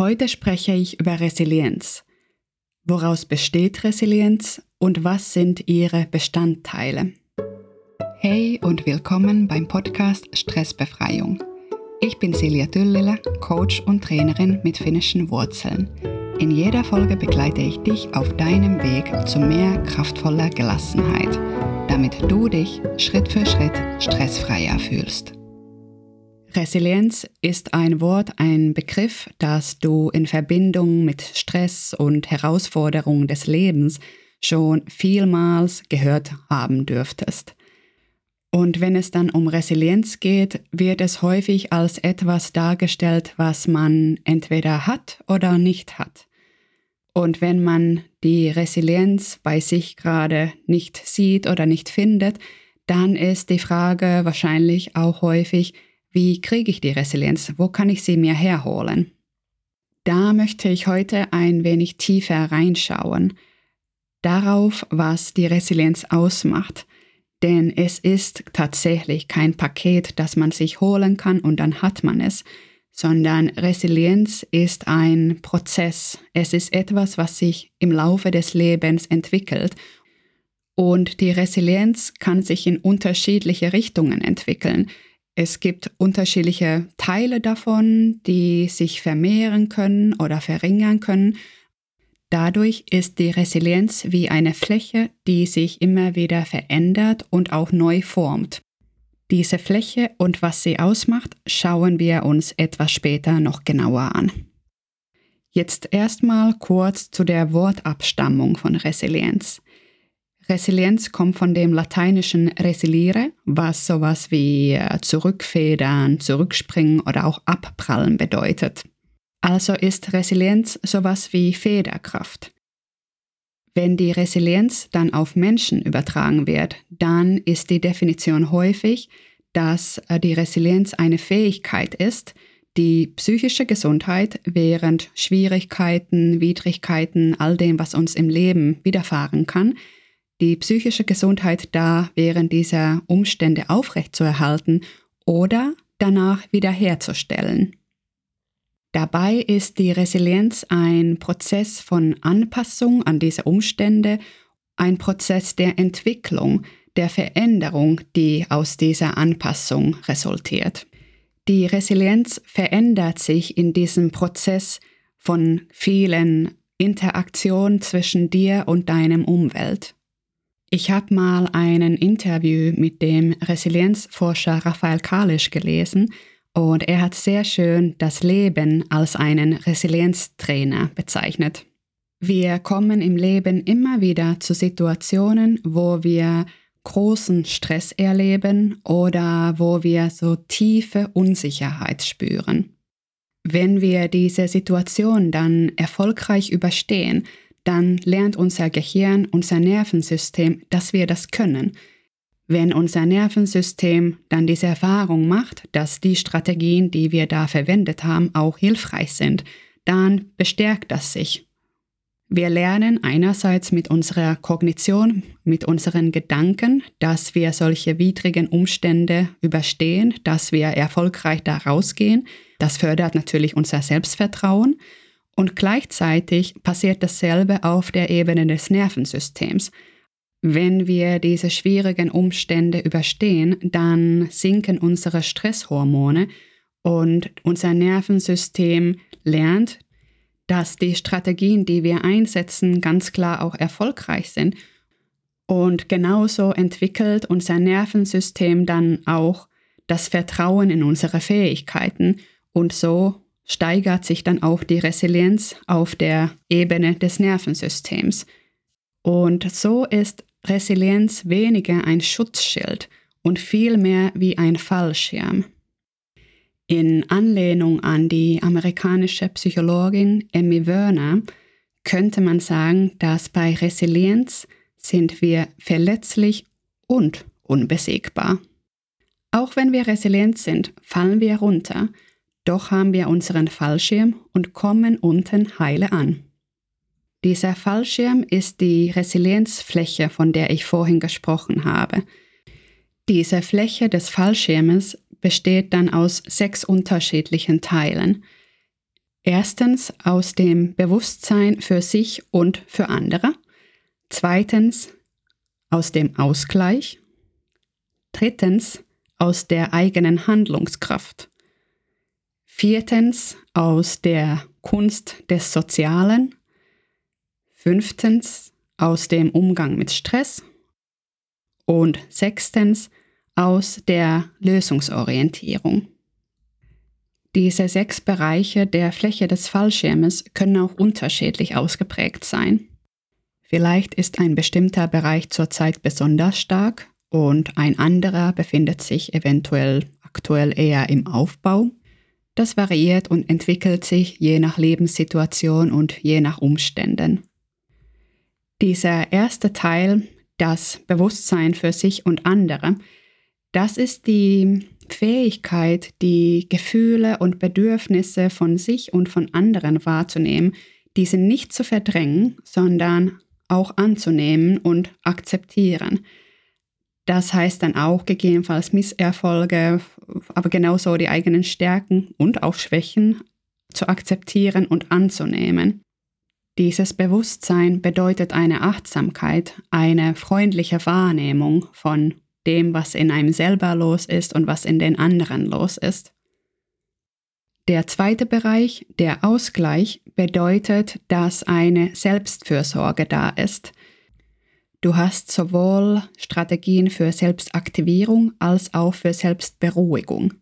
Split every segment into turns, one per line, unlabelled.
Heute spreche ich über Resilienz. Woraus besteht Resilienz und was sind ihre Bestandteile? Hey und willkommen beim Podcast Stressbefreiung. Ich bin Silja Düllele, Coach und Trainerin mit finnischen Wurzeln. In jeder Folge begleite ich dich auf deinem Weg zu mehr kraftvoller Gelassenheit, damit du dich Schritt für Schritt stressfreier fühlst. Resilienz ist ein Wort, ein Begriff, das du in Verbindung mit Stress und Herausforderungen des Lebens schon vielmals gehört haben dürftest. Und wenn es dann um Resilienz geht, wird es häufig als etwas dargestellt, was man entweder hat oder nicht hat. Und wenn man die Resilienz bei sich gerade nicht sieht oder nicht findet, dann ist die Frage wahrscheinlich auch häufig, wie kriege ich die Resilienz? Wo kann ich sie mir herholen? Da möchte ich heute ein wenig tiefer reinschauen, darauf, was die Resilienz ausmacht. Denn es ist tatsächlich kein Paket, das man sich holen kann und dann hat man es, sondern Resilienz ist ein Prozess. Es ist etwas, was sich im Laufe des Lebens entwickelt. Und die Resilienz kann sich in unterschiedliche Richtungen entwickeln. Es gibt unterschiedliche Teile davon, die sich vermehren können oder verringern können. Dadurch ist die Resilienz wie eine Fläche, die sich immer wieder verändert und auch neu formt. Diese Fläche und was sie ausmacht, schauen wir uns etwas später noch genauer an. Jetzt erstmal kurz zu der Wortabstammung von Resilienz. Resilienz kommt von dem lateinischen resiliere, was sowas wie äh, zurückfedern, zurückspringen oder auch abprallen bedeutet. Also ist Resilienz sowas wie Federkraft. Wenn die Resilienz dann auf Menschen übertragen wird, dann ist die Definition häufig, dass äh, die Resilienz eine Fähigkeit ist, die psychische Gesundheit während Schwierigkeiten, Widrigkeiten, all dem, was uns im Leben widerfahren kann, die psychische Gesundheit da während dieser Umstände aufrechtzuerhalten oder danach wiederherzustellen. Dabei ist die Resilienz ein Prozess von Anpassung an diese Umstände, ein Prozess der Entwicklung, der Veränderung, die aus dieser Anpassung resultiert. Die Resilienz verändert sich in diesem Prozess von vielen Interaktionen zwischen dir und deinem Umwelt. Ich habe mal ein Interview mit dem Resilienzforscher Raphael Kalisch gelesen und er hat sehr schön das Leben als einen Resilienztrainer bezeichnet. Wir kommen im Leben immer wieder zu Situationen, wo wir großen Stress erleben oder wo wir so tiefe Unsicherheit spüren. Wenn wir diese Situation dann erfolgreich überstehen, dann lernt unser Gehirn, unser Nervensystem, dass wir das können. Wenn unser Nervensystem dann diese Erfahrung macht, dass die Strategien, die wir da verwendet haben, auch hilfreich sind, dann bestärkt das sich. Wir lernen einerseits mit unserer Kognition, mit unseren Gedanken, dass wir solche widrigen Umstände überstehen, dass wir erfolgreich da rausgehen. Das fördert natürlich unser Selbstvertrauen. Und gleichzeitig passiert dasselbe auf der Ebene des Nervensystems. Wenn wir diese schwierigen Umstände überstehen, dann sinken unsere Stresshormone und unser Nervensystem lernt, dass die Strategien, die wir einsetzen, ganz klar auch erfolgreich sind. Und genauso entwickelt unser Nervensystem dann auch das Vertrauen in unsere Fähigkeiten und so steigert sich dann auch die Resilienz auf der Ebene des Nervensystems. Und so ist Resilienz weniger ein Schutzschild und vielmehr wie ein Fallschirm. In Anlehnung an die amerikanische Psychologin Emmy Werner könnte man sagen, dass bei Resilienz sind wir verletzlich und unbesiegbar. Auch wenn wir resilient sind, fallen wir runter doch haben wir unseren Fallschirm und kommen unten heile an. Dieser Fallschirm ist die Resilienzfläche, von der ich vorhin gesprochen habe. Diese Fläche des Fallschirmes besteht dann aus sechs unterschiedlichen Teilen. Erstens aus dem Bewusstsein für sich und für andere. Zweitens aus dem Ausgleich. Drittens aus der eigenen Handlungskraft. Viertens aus der Kunst des Sozialen. Fünftens aus dem Umgang mit Stress. Und sechstens aus der Lösungsorientierung. Diese sechs Bereiche der Fläche des Fallschirmes können auch unterschiedlich ausgeprägt sein. Vielleicht ist ein bestimmter Bereich zurzeit besonders stark und ein anderer befindet sich eventuell aktuell eher im Aufbau. Das variiert und entwickelt sich je nach Lebenssituation und je nach Umständen. Dieser erste Teil, das Bewusstsein für sich und andere, das ist die Fähigkeit, die Gefühle und Bedürfnisse von sich und von anderen wahrzunehmen, diese nicht zu verdrängen, sondern auch anzunehmen und akzeptieren. Das heißt dann auch gegebenenfalls Misserfolge, aber genauso die eigenen Stärken und auch Schwächen zu akzeptieren und anzunehmen. Dieses Bewusstsein bedeutet eine Achtsamkeit, eine freundliche Wahrnehmung von dem, was in einem selber los ist und was in den anderen los ist. Der zweite Bereich, der Ausgleich, bedeutet, dass eine Selbstfürsorge da ist. Du hast sowohl Strategien für Selbstaktivierung als auch für Selbstberuhigung.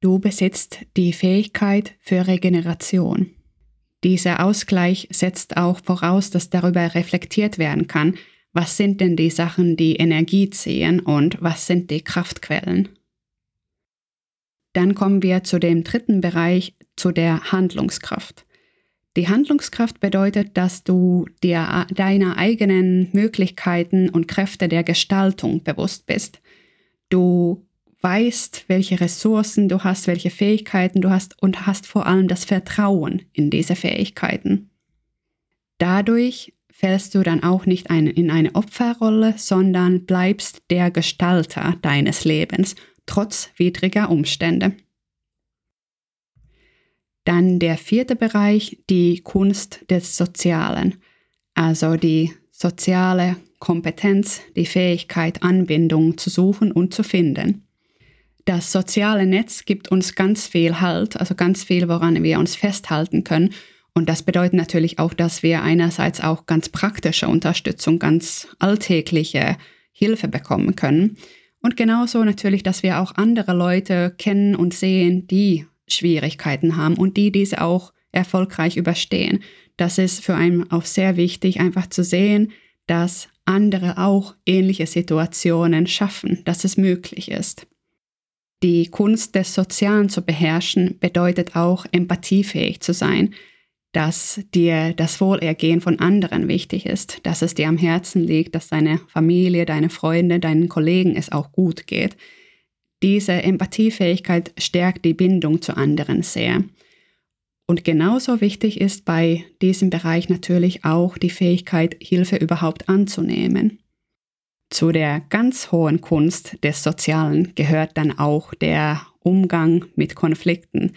Du besitzt die Fähigkeit für Regeneration. Dieser Ausgleich setzt auch voraus, dass darüber reflektiert werden kann, was sind denn die Sachen, die Energie ziehen und was sind die Kraftquellen. Dann kommen wir zu dem dritten Bereich, zu der Handlungskraft. Die Handlungskraft bedeutet, dass du dir deiner eigenen Möglichkeiten und Kräfte der Gestaltung bewusst bist. Du weißt, welche Ressourcen du hast, welche Fähigkeiten du hast und hast vor allem das Vertrauen in diese Fähigkeiten. Dadurch fällst du dann auch nicht ein, in eine Opferrolle, sondern bleibst der Gestalter deines Lebens, trotz widriger Umstände. Dann der vierte Bereich, die Kunst des Sozialen, also die soziale Kompetenz, die Fähigkeit, Anbindung zu suchen und zu finden. Das soziale Netz gibt uns ganz viel Halt, also ganz viel, woran wir uns festhalten können und das bedeutet natürlich auch, dass wir einerseits auch ganz praktische Unterstützung, ganz alltägliche Hilfe bekommen können. Und genauso natürlich, dass wir auch andere Leute kennen und sehen, die Schwierigkeiten haben und die diese auch erfolgreich überstehen. Das ist für einen auch sehr wichtig, einfach zu sehen, dass andere auch ähnliche Situationen schaffen, dass es möglich ist. Die Kunst des Sozialen zu beherrschen bedeutet auch empathiefähig zu sein, dass dir das Wohlergehen von anderen wichtig ist, dass es dir am Herzen liegt, dass deine Familie, deine Freunde, deinen Kollegen es auch gut geht. Diese Empathiefähigkeit stärkt die Bindung zu anderen sehr. Und genauso wichtig ist bei diesem Bereich natürlich auch die Fähigkeit, Hilfe überhaupt anzunehmen. Zu der ganz hohen Kunst des Sozialen gehört dann auch der Umgang mit Konflikten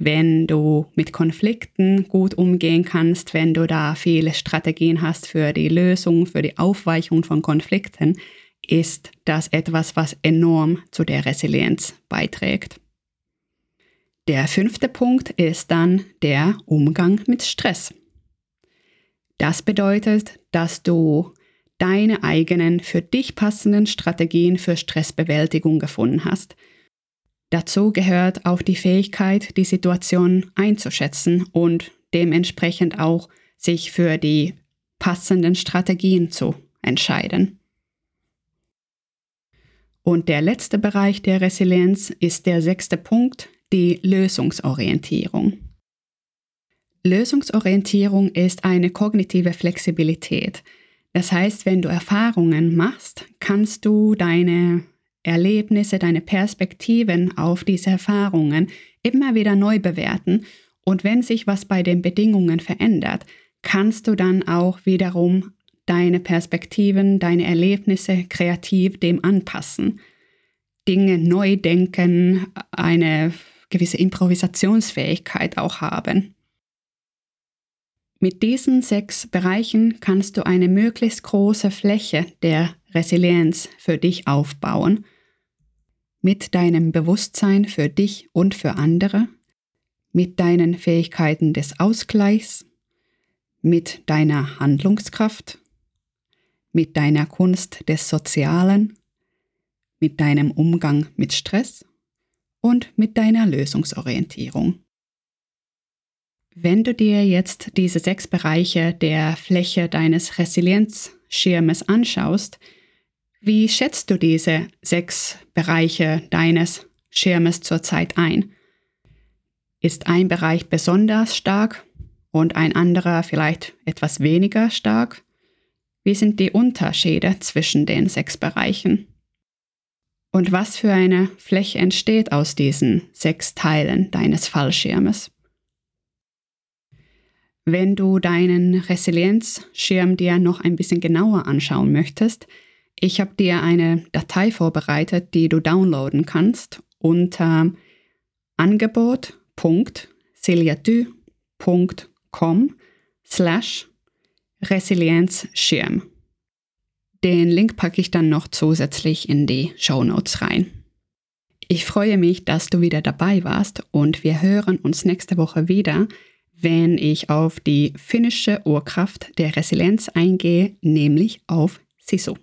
wenn du mit Konflikten gut umgehen kannst, wenn du da viele Strategien hast für die Lösung, für die Aufweichung von Konflikten, ist das etwas, was enorm zu der Resilienz beiträgt. Der fünfte Punkt ist dann der Umgang mit Stress. Das bedeutet, dass du deine eigenen für dich passenden Strategien für Stressbewältigung gefunden hast – Dazu gehört auch die Fähigkeit, die Situation einzuschätzen und dementsprechend auch sich für die passenden Strategien zu entscheiden. Und der letzte Bereich der Resilienz ist der sechste Punkt, die Lösungsorientierung. Lösungsorientierung ist eine kognitive Flexibilität. Das heißt, wenn du Erfahrungen machst, kannst du deine Erlebnisse, deine Perspektiven auf diese Erfahrungen immer wieder neu bewerten. Und wenn sich was bei den Bedingungen verändert, kannst du dann auch wiederum deine Perspektiven, deine Erlebnisse kreativ dem anpassen. Dinge neu denken, eine gewisse Improvisationsfähigkeit auch haben. Mit diesen sechs Bereichen kannst du eine möglichst große Fläche der Resilienz für dich aufbauen, mit deinem Bewusstsein für dich und für andere, mit deinen Fähigkeiten des Ausgleichs, mit deiner Handlungskraft, mit deiner Kunst des Sozialen, mit deinem Umgang mit Stress und mit deiner Lösungsorientierung. Wenn du dir jetzt diese sechs Bereiche der Fläche deines Resilienzschirmes anschaust, wie schätzt du diese sechs Bereiche deines Schirmes zurzeit ein? Ist ein Bereich besonders stark und ein anderer vielleicht etwas weniger stark? Wie sind die Unterschiede zwischen den sechs Bereichen? Und was für eine Fläche entsteht aus diesen sechs Teilen deines Fallschirmes? Wenn du deinen Resilienzschirm dir noch ein bisschen genauer anschauen möchtest, ich habe dir eine Datei vorbereitet, die du downloaden kannst unter angebot.celiatu.com slash Resilienzschirm. Den Link packe ich dann noch zusätzlich in die Show Notes rein. Ich freue mich, dass du wieder dabei warst und wir hören uns nächste Woche wieder, wenn ich auf die finnische Urkraft der Resilienz eingehe, nämlich auf Sisu.